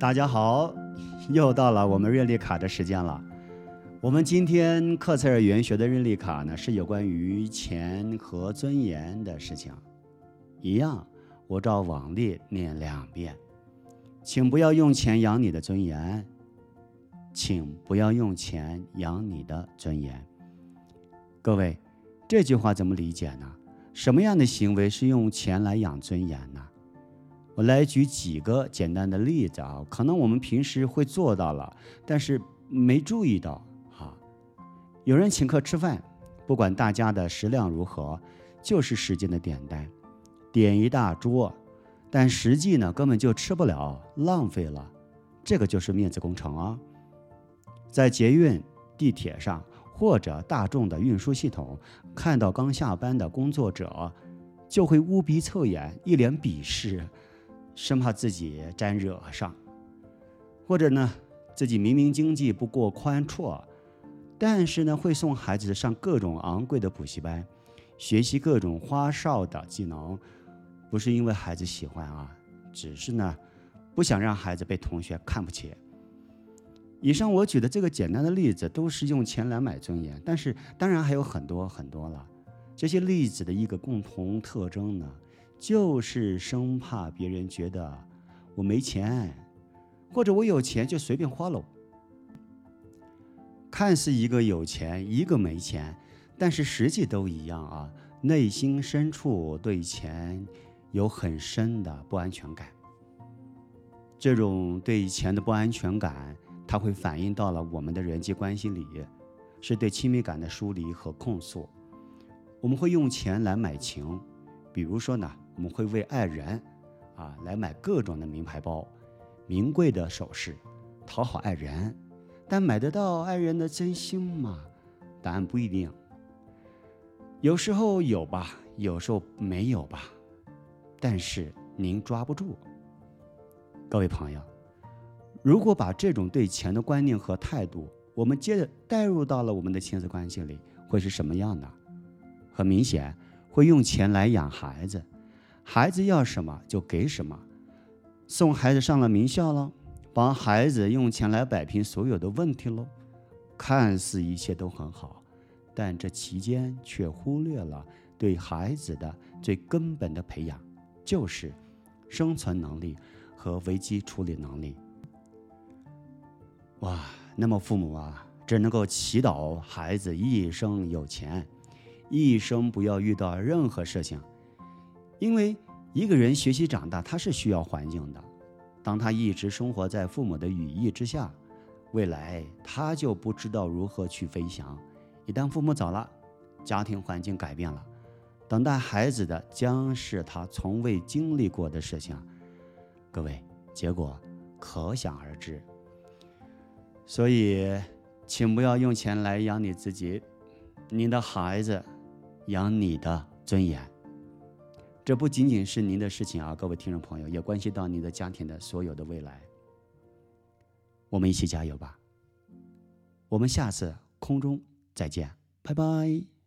大家好，又到了我们日历卡的时间了。我们今天克塞尔原学的日历卡呢，是有关于钱和尊严的事情。一样，我照往例念两遍，请不要用钱养你的尊严，请不要用钱养你的尊严。各位，这句话怎么理解呢？什么样的行为是用钱来养尊严呢？我来举几个简单的例子啊，可能我们平时会做到了，但是没注意到哈。有人请客吃饭，不管大家的食量如何，就是使劲的点单，点一大桌，但实际呢根本就吃不了，浪费了，这个就是面子工程啊。在捷运、地铁上或者大众的运输系统，看到刚下班的工作者，就会捂鼻凑眼，一脸鄙视。生怕自己沾惹上，或者呢，自己明明经济不过宽绰，但是呢，会送孩子上各种昂贵的补习班，学习各种花哨的技能，不是因为孩子喜欢啊，只是呢，不想让孩子被同学看不起。以上我举的这个简单的例子，都是用钱来买尊严，但是当然还有很多很多了。这些例子的一个共同特征呢？就是生怕别人觉得我没钱，或者我有钱就随便花喽。看似一个有钱，一个没钱，但是实际都一样啊。内心深处对钱有很深的不安全感。这种对钱的不安全感，它会反映到了我们的人际关系里，是对亲密感的疏离和控诉。我们会用钱来买情，比如说呢。我们会为爱人，啊，来买各种的名牌包、名贵的首饰，讨好爱人。但买得到爱人的真心吗？答案不一定。有时候有吧，有时候没有吧。但是您抓不住。各位朋友，如果把这种对钱的观念和态度，我们接着带入到了我们的亲子关系里，会是什么样的？很明显，会用钱来养孩子。孩子要什么就给什么，送孩子上了名校了，帮孩子用钱来摆平所有的问题喽，看似一切都很好，但这期间却忽略了对孩子的最根本的培养，就是生存能力和危机处理能力。哇，那么父母啊，只能够祈祷孩子一生有钱，一生不要遇到任何事情。因为一个人学习长大，他是需要环境的。当他一直生活在父母的羽翼之下，未来他就不知道如何去飞翔。一旦父母走了，家庭环境改变了，等待孩子的将是他从未经历过的事情。各位，结果可想而知。所以，请不要用钱来养你自己，你的孩子养你的尊严。这不仅仅是您的事情啊，各位听众朋友，也关系到您的家庭的所有的未来。我们一起加油吧！我们下次空中再见，拜拜。